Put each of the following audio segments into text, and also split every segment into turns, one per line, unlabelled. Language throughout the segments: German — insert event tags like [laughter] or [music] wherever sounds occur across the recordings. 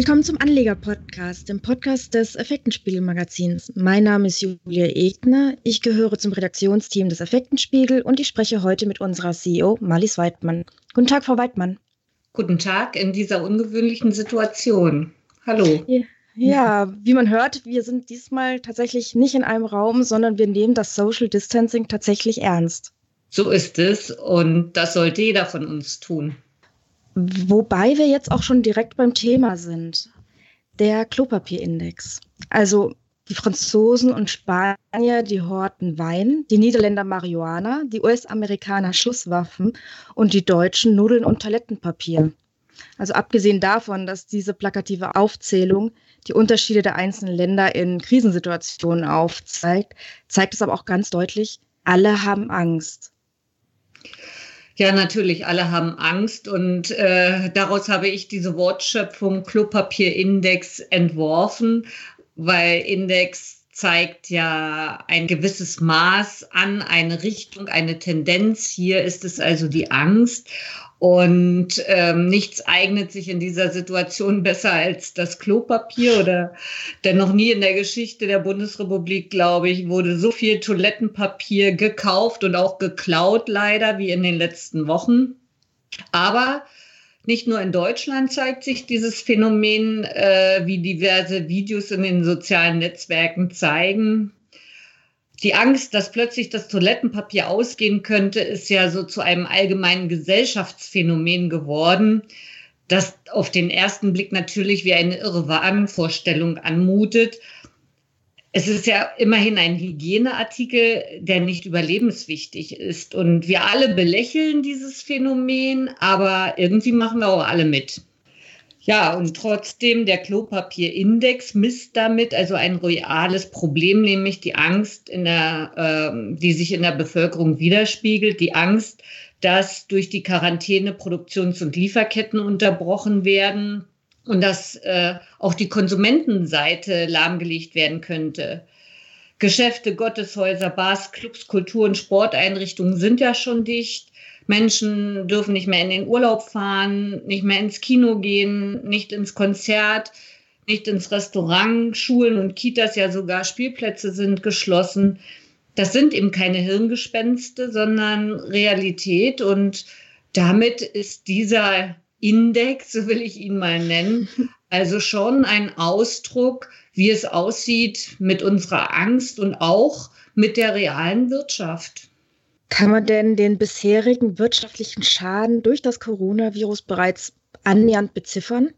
Willkommen zum Anleger-Podcast, dem Podcast des Effektenspiegel-Magazins. Mein Name ist Julia Egner. Ich gehöre zum Redaktionsteam des Effektenspiegel und ich spreche heute mit unserer CEO Marlies Weidmann. Guten Tag, Frau Weidmann.
Guten Tag in dieser ungewöhnlichen Situation. Hallo.
Ja. Ja, wie man hört, wir sind diesmal tatsächlich nicht in einem Raum, sondern wir nehmen das Social Distancing tatsächlich ernst.
So ist es und das sollte jeder von uns tun.
Wobei wir jetzt auch schon direkt beim Thema sind. Der Klopapierindex. Also die Franzosen und Spanier, die horten Wein, die Niederländer Marihuana, die US-Amerikaner Schusswaffen und die Deutschen Nudeln und Toilettenpapier. Also abgesehen davon, dass diese plakative Aufzählung die Unterschiede der einzelnen Länder in Krisensituationen aufzeigt, zeigt es aber auch ganz deutlich, alle haben Angst.
Ja, natürlich, alle haben Angst und äh, daraus habe ich diese Wortschöpfung Klopapierindex entworfen, weil Index zeigt ja ein gewisses Maß an, eine Richtung, eine Tendenz. Hier ist es also die Angst. Und ähm, nichts eignet sich in dieser Situation besser als das Klopapier oder denn noch nie in der Geschichte der Bundesrepublik, glaube ich, wurde so viel Toilettenpapier gekauft und auch geklaut, leider, wie in den letzten Wochen. Aber nicht nur in Deutschland zeigt sich dieses Phänomen, äh, wie diverse Videos in den sozialen Netzwerken zeigen. Die Angst, dass plötzlich das Toilettenpapier ausgehen könnte, ist ja so zu einem allgemeinen Gesellschaftsphänomen geworden, das auf den ersten Blick natürlich wie eine irre Wahnvorstellung anmutet. Es ist ja immerhin ein Hygieneartikel, der nicht überlebenswichtig ist. Und wir alle belächeln dieses Phänomen, aber irgendwie machen wir auch alle mit. Ja, und trotzdem der Klopapierindex misst damit also ein reales Problem, nämlich die Angst, in der, äh, die sich in der Bevölkerung widerspiegelt, die Angst, dass durch die Quarantäne Produktions- und Lieferketten unterbrochen werden und dass äh, auch die Konsumentenseite lahmgelegt werden könnte. Geschäfte, Gotteshäuser, Bars, Clubs, Kultur- und Sporteinrichtungen sind ja schon dicht. Menschen dürfen nicht mehr in den Urlaub fahren, nicht mehr ins Kino gehen, nicht ins Konzert, nicht ins Restaurant, Schulen und Kitas, ja sogar Spielplätze sind geschlossen. Das sind eben keine Hirngespenste, sondern Realität. Und damit ist dieser Index, so will ich ihn mal nennen, [laughs] also schon ein Ausdruck, wie es aussieht mit unserer Angst und auch mit der realen Wirtschaft.
Kann man denn den bisherigen wirtschaftlichen Schaden durch das Coronavirus bereits annähernd beziffern?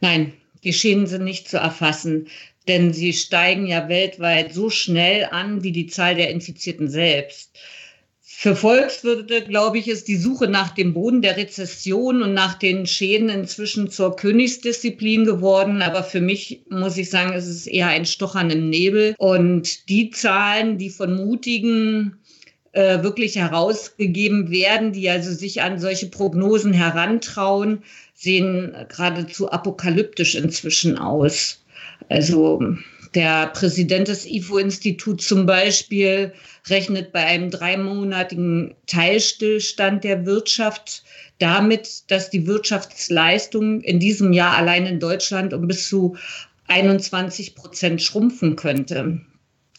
Nein, die Schäden sind nicht zu erfassen, denn sie steigen ja weltweit so schnell an wie die Zahl der Infizierten selbst. Für Volkswirte, glaube ich, ist die Suche nach dem Boden der Rezession und nach den Schäden inzwischen zur Königsdisziplin geworden. Aber für mich muss ich sagen, es ist eher ein Stochern im Nebel. Und die Zahlen, die von mutigen äh, wirklich herausgegeben werden, die also sich an solche Prognosen herantrauen, sehen geradezu apokalyptisch inzwischen aus. Also der Präsident des IFO-Instituts zum Beispiel rechnet bei einem dreimonatigen Teilstillstand der Wirtschaft damit, dass die Wirtschaftsleistung in diesem Jahr allein in Deutschland um bis zu 21 Prozent schrumpfen könnte.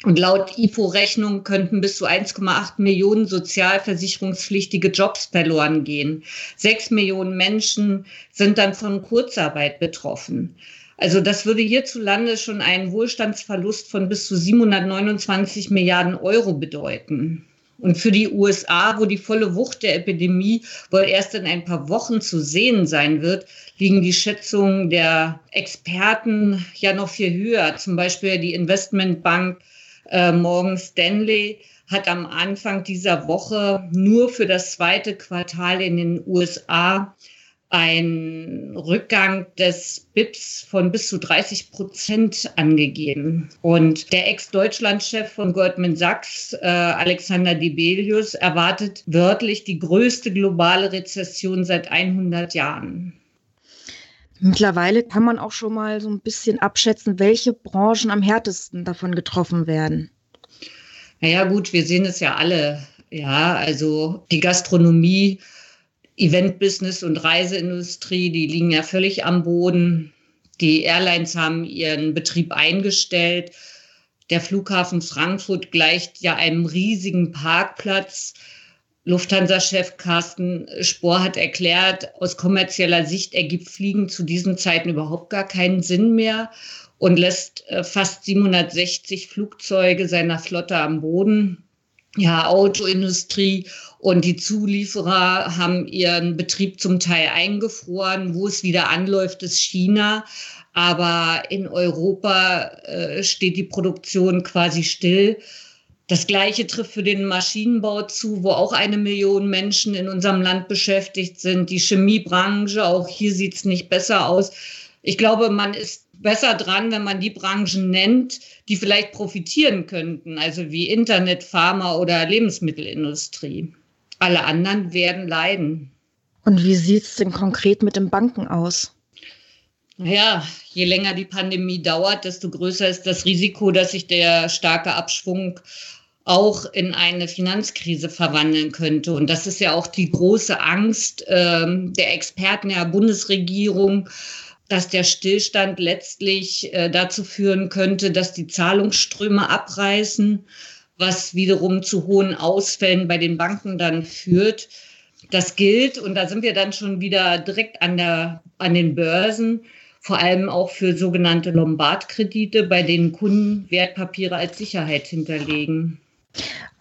Und laut IFO-Rechnung könnten bis zu 1,8 Millionen sozialversicherungspflichtige Jobs verloren gehen. Sechs Millionen Menschen sind dann von Kurzarbeit betroffen. Also das würde hierzulande schon einen Wohlstandsverlust von bis zu 729 Milliarden Euro bedeuten. Und für die USA, wo die volle Wucht der Epidemie wohl erst in ein paar Wochen zu sehen sein wird, liegen die Schätzungen der Experten ja noch viel höher. Zum Beispiel die Investmentbank äh, Morgan Stanley hat am Anfang dieser Woche nur für das zweite Quartal in den USA einen Rückgang des BIPs von bis zu 30 Prozent angegeben. Und der Ex-Deutschland-Chef von Goldman Sachs, äh, Alexander Debelius, erwartet wörtlich die größte globale Rezession seit 100 Jahren.
Mittlerweile kann man auch schon mal so ein bisschen abschätzen, welche Branchen am härtesten davon getroffen werden.
Naja, gut, wir sehen es ja alle. Ja, also die Gastronomie, Eventbusiness und Reiseindustrie, die liegen ja völlig am Boden. Die Airlines haben ihren Betrieb eingestellt. Der Flughafen Frankfurt gleicht ja einem riesigen Parkplatz. Lufthansa-Chef Carsten Spohr hat erklärt, aus kommerzieller Sicht ergibt Fliegen zu diesen Zeiten überhaupt gar keinen Sinn mehr und lässt äh, fast 760 Flugzeuge seiner Flotte am Boden. Ja, Autoindustrie und die Zulieferer haben ihren Betrieb zum Teil eingefroren. Wo es wieder anläuft, ist China. Aber in Europa äh, steht die Produktion quasi still. Das Gleiche trifft für den Maschinenbau zu, wo auch eine Million Menschen in unserem Land beschäftigt sind. Die Chemiebranche, auch hier sieht es nicht besser aus. Ich glaube, man ist besser dran, wenn man die Branchen nennt, die vielleicht profitieren könnten, also wie Internet, Pharma oder Lebensmittelindustrie. Alle anderen werden leiden.
Und wie sieht es denn konkret mit den Banken aus?
Ja, je länger die Pandemie dauert, desto größer ist das Risiko, dass sich der starke Abschwung auch in eine Finanzkrise verwandeln könnte. Und das ist ja auch die große Angst ähm, der Experten der Bundesregierung, dass der Stillstand letztlich äh, dazu führen könnte, dass die Zahlungsströme abreißen, was wiederum zu hohen Ausfällen bei den Banken dann führt. Das gilt, und da sind wir dann schon wieder direkt an, der, an den Börsen, vor allem auch für sogenannte Lombardkredite, bei denen Kunden Wertpapiere als Sicherheit hinterlegen.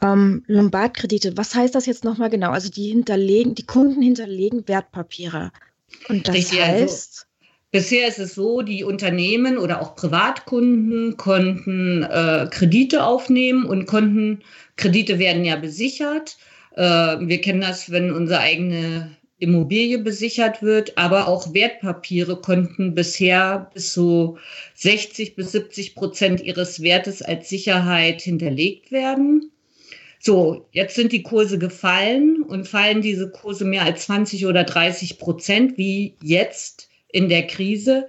Ähm, Lombardkredite, was heißt das jetzt nochmal genau? Also die hinterlegen, die Kunden hinterlegen Wertpapiere. Und das Richtig, also heißt.
Also Bisher ist es so, die Unternehmen oder auch Privatkunden konnten äh, Kredite aufnehmen und konnten, Kredite werden ja besichert. Äh, wir kennen das, wenn unsere eigene Immobilie besichert wird, aber auch Wertpapiere konnten bisher bis zu 60 bis 70 Prozent ihres Wertes als Sicherheit hinterlegt werden. So, jetzt sind die Kurse gefallen und fallen diese Kurse mehr als 20 oder 30 Prozent, wie jetzt in der Krise,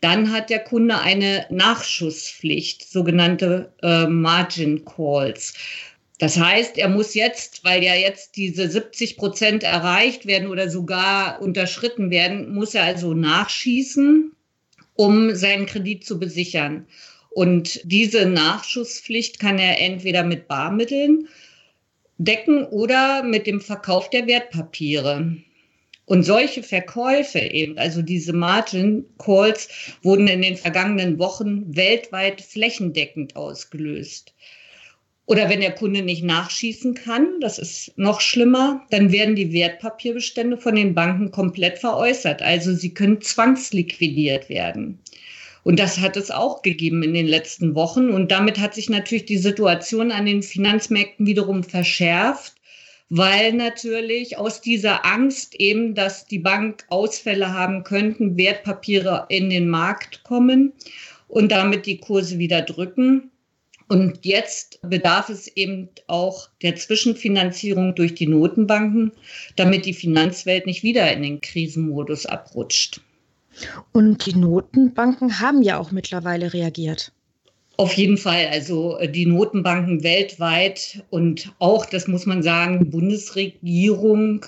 dann hat der Kunde eine Nachschusspflicht, sogenannte äh, Margin Calls. Das heißt, er muss jetzt, weil ja jetzt diese 70 Prozent erreicht werden oder sogar unterschritten werden, muss er also nachschießen, um seinen Kredit zu besichern. Und diese Nachschusspflicht kann er entweder mit Barmitteln decken oder mit dem Verkauf der Wertpapiere. Und solche Verkäufe eben, also diese Margin Calls, wurden in den vergangenen Wochen weltweit flächendeckend ausgelöst. Oder wenn der Kunde nicht nachschießen kann, das ist noch schlimmer, dann werden die Wertpapierbestände von den Banken komplett veräußert. Also sie können zwangsliquidiert werden. Und das hat es auch gegeben in den letzten Wochen. Und damit hat sich natürlich die Situation an den Finanzmärkten wiederum verschärft weil natürlich aus dieser Angst eben, dass die Bank Ausfälle haben könnten, Wertpapiere in den Markt kommen und damit die Kurse wieder drücken. Und jetzt bedarf es eben auch der Zwischenfinanzierung durch die Notenbanken, damit die Finanzwelt nicht wieder in den Krisenmodus abrutscht.
Und die Notenbanken haben ja auch mittlerweile reagiert.
Auf jeden Fall. Also äh, die Notenbanken weltweit und auch, das muss man sagen, Bundesregierung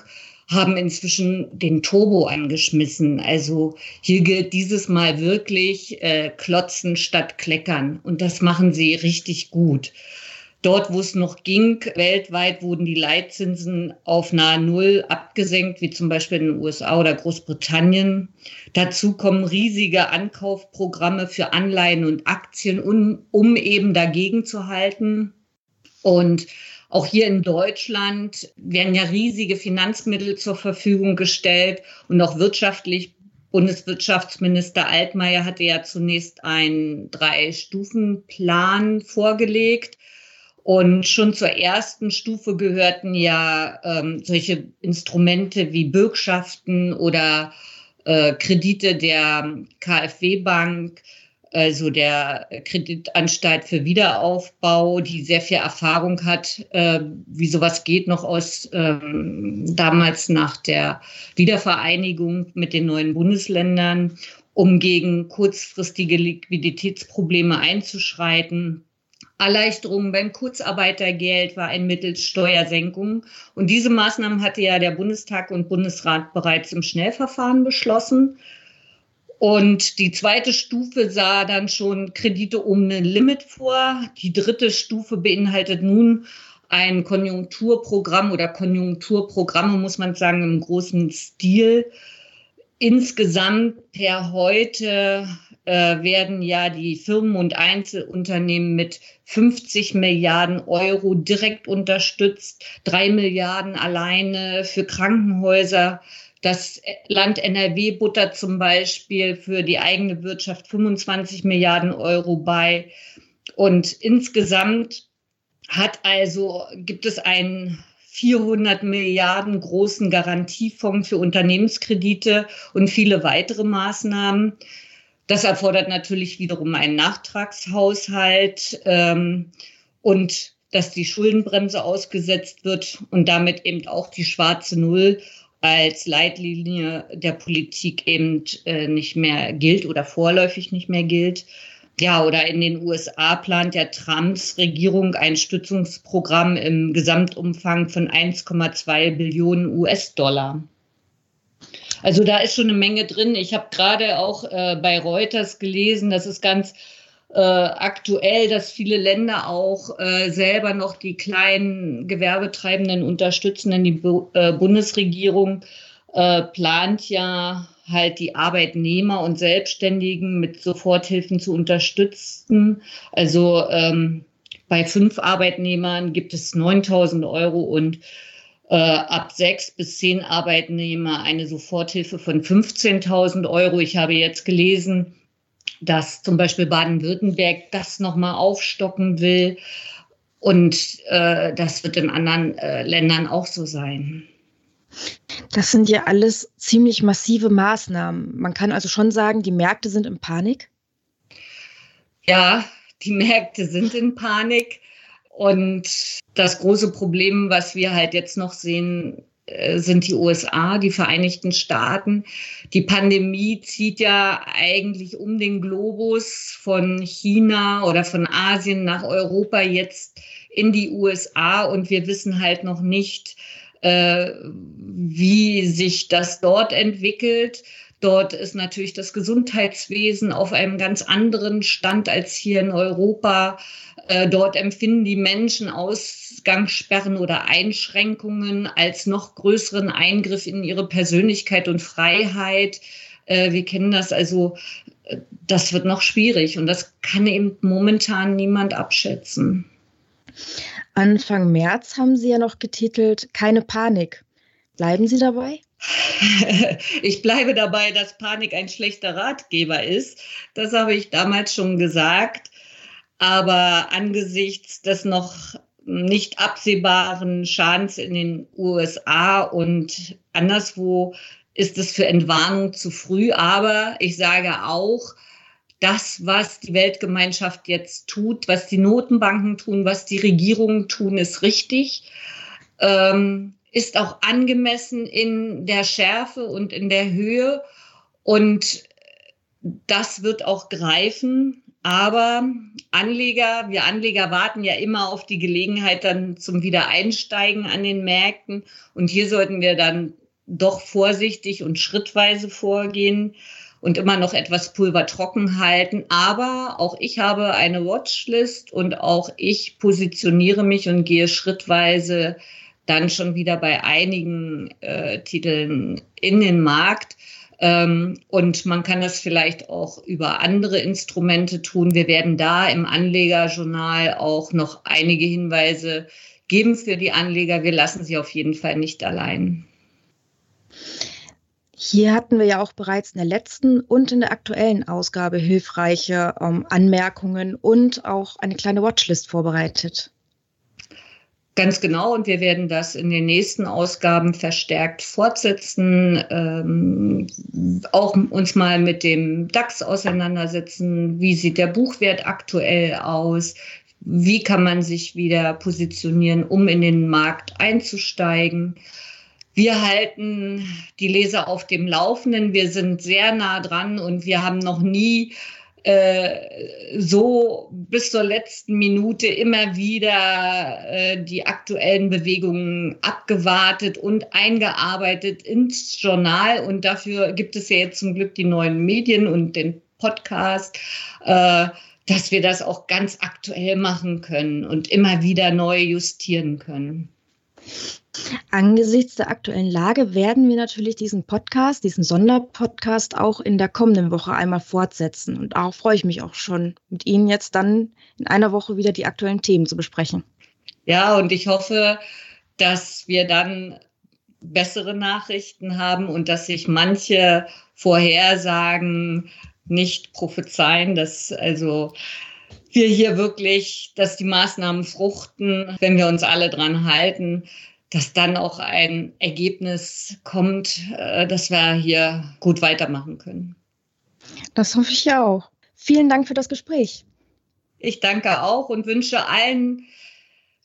haben inzwischen den Turbo angeschmissen. Also hier gilt dieses Mal wirklich äh, klotzen statt kleckern. Und das machen sie richtig gut. Dort, wo es noch ging, weltweit wurden die Leitzinsen auf nahe Null abgesenkt, wie zum Beispiel in den USA oder Großbritannien. Dazu kommen riesige Ankaufprogramme für Anleihen und Aktien, um, um eben dagegen zu halten. Und auch hier in Deutschland werden ja riesige Finanzmittel zur Verfügung gestellt und auch wirtschaftlich Bundeswirtschaftsminister Altmaier hatte ja zunächst einen Drei-Stufen-Plan vorgelegt. Und schon zur ersten Stufe gehörten ja ähm, solche Instrumente wie Bürgschaften oder äh, Kredite der KfW-Bank, also der Kreditanstalt für Wiederaufbau, die sehr viel Erfahrung hat, äh, wie sowas geht, noch aus ähm, damals nach der Wiedervereinigung mit den neuen Bundesländern, um gegen kurzfristige Liquiditätsprobleme einzuschreiten. Erleichterungen beim Kurzarbeitergeld war ein Mittel Steuersenkung. Und diese Maßnahmen hatte ja der Bundestag und Bundesrat bereits im Schnellverfahren beschlossen. Und die zweite Stufe sah dann schon Kredite um ein Limit vor. Die dritte Stufe beinhaltet nun ein Konjunkturprogramm oder Konjunkturprogramme, muss man sagen, im großen Stil. Insgesamt per heute äh, werden ja die Firmen und Einzelunternehmen mit 50 Milliarden Euro direkt unterstützt, drei Milliarden alleine für Krankenhäuser. Das Land NRW buttert zum Beispiel für die eigene Wirtschaft 25 Milliarden Euro bei. Und insgesamt hat also, gibt es einen 400 Milliarden großen Garantiefonds für Unternehmenskredite und viele weitere Maßnahmen. Das erfordert natürlich wiederum einen Nachtragshaushalt ähm, und dass die Schuldenbremse ausgesetzt wird und damit eben auch die schwarze Null als Leitlinie der Politik eben äh, nicht mehr gilt oder vorläufig nicht mehr gilt. Ja, oder in den USA plant ja Trumps Regierung ein Stützungsprogramm im Gesamtumfang von 1,2 Billionen US-Dollar. Also da ist schon eine Menge drin. Ich habe gerade auch äh, bei Reuters gelesen, das ist ganz äh, aktuell, dass viele Länder auch äh, selber noch die kleinen Gewerbetreibenden unterstützen, denn die Bu äh, Bundesregierung äh, plant ja halt die Arbeitnehmer und Selbstständigen mit Soforthilfen zu unterstützen. Also ähm, bei fünf Arbeitnehmern gibt es 9000 Euro und äh, ab sechs bis zehn Arbeitnehmer eine Soforthilfe von 15.000 Euro. Ich habe jetzt gelesen, dass zum Beispiel Baden-Württemberg das nochmal aufstocken will. Und äh, das wird in anderen äh, Ländern auch so sein.
Das sind ja alles ziemlich massive Maßnahmen. Man kann also schon sagen, die Märkte sind in Panik.
Ja, die Märkte sind in Panik. Und das große Problem, was wir halt jetzt noch sehen, sind die USA, die Vereinigten Staaten. Die Pandemie zieht ja eigentlich um den Globus von China oder von Asien nach Europa jetzt in die USA und wir wissen halt noch nicht, äh, wie sich das dort entwickelt. Dort ist natürlich das Gesundheitswesen auf einem ganz anderen Stand als hier in Europa. Äh, dort empfinden die Menschen Ausgangssperren oder Einschränkungen als noch größeren Eingriff in ihre Persönlichkeit und Freiheit. Äh, wir kennen das also, äh, das wird noch schwierig und das kann eben momentan niemand abschätzen.
Anfang März haben Sie ja noch getitelt Keine Panik. Bleiben Sie dabei? [laughs]
Ich bleibe dabei, dass Panik ein schlechter Ratgeber ist. Das habe ich damals schon gesagt. Aber angesichts des noch nicht absehbaren Schadens in den USA und anderswo ist es für Entwarnung zu früh. Aber ich sage auch, das, was die Weltgemeinschaft jetzt tut, was die Notenbanken tun, was die Regierungen tun, ist richtig. Ähm, ist auch angemessen in der Schärfe und in der Höhe. Und das wird auch greifen. Aber Anleger, wir Anleger warten ja immer auf die Gelegenheit dann zum Wiedereinsteigen an den Märkten. Und hier sollten wir dann doch vorsichtig und schrittweise vorgehen und immer noch etwas Pulver trocken halten. Aber auch ich habe eine Watchlist und auch ich positioniere mich und gehe schrittweise dann schon wieder bei einigen äh, Titeln in den Markt. Ähm, und man kann das vielleicht auch über andere Instrumente tun. Wir werden da im Anlegerjournal auch noch einige Hinweise geben für die Anleger. Wir lassen sie auf jeden Fall nicht allein.
Hier hatten wir ja auch bereits in der letzten und in der aktuellen Ausgabe hilfreiche ähm, Anmerkungen und auch eine kleine Watchlist vorbereitet.
Ganz genau, und wir werden das in den nächsten Ausgaben verstärkt fortsetzen, ähm, auch uns mal mit dem DAX auseinandersetzen. Wie sieht der Buchwert aktuell aus? Wie kann man sich wieder positionieren, um in den Markt einzusteigen? Wir halten die Leser auf dem Laufenden. Wir sind sehr nah dran und wir haben noch nie äh, so bis zur letzten Minute immer wieder äh, die aktuellen Bewegungen abgewartet und eingearbeitet ins Journal. Und dafür gibt es ja jetzt zum Glück die neuen Medien und den Podcast. Äh, dass wir das auch ganz aktuell machen können und immer wieder neu justieren können.
Angesichts der aktuellen Lage werden wir natürlich diesen Podcast, diesen Sonderpodcast auch in der kommenden Woche einmal fortsetzen. Und darauf freue ich mich auch schon, mit Ihnen jetzt dann in einer Woche wieder die aktuellen Themen zu besprechen.
Ja, und ich hoffe, dass wir dann bessere Nachrichten haben und dass sich manche Vorhersagen nicht prophezeien, dass also wir hier wirklich, dass die Maßnahmen fruchten, wenn wir uns alle dran halten, dass dann auch ein Ergebnis kommt, äh, dass wir hier gut weitermachen können.
Das hoffe ich ja auch. Vielen Dank für das Gespräch.
Ich danke auch und wünsche allen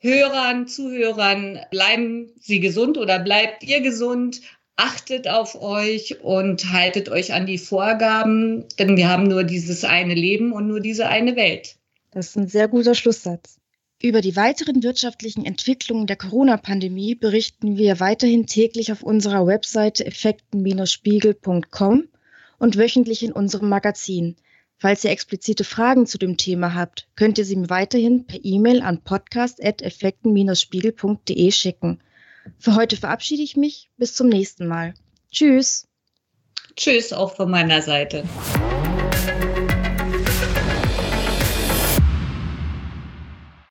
Hörern, Zuhörern, bleiben Sie gesund oder bleibt ihr gesund. Achtet auf euch und haltet euch an die Vorgaben, denn wir haben nur dieses eine Leben und nur diese eine Welt.
Das ist ein sehr guter Schlusssatz. Über die weiteren wirtschaftlichen Entwicklungen der Corona-Pandemie berichten wir weiterhin täglich auf unserer Webseite effekten-spiegel.com und wöchentlich in unserem Magazin. Falls ihr explizite Fragen zu dem Thema habt, könnt ihr sie mir weiterhin per E-Mail an podcast.effekten-spiegel.de schicken. Für heute verabschiede ich mich. Bis zum nächsten Mal. Tschüss.
Tschüss auch von meiner Seite.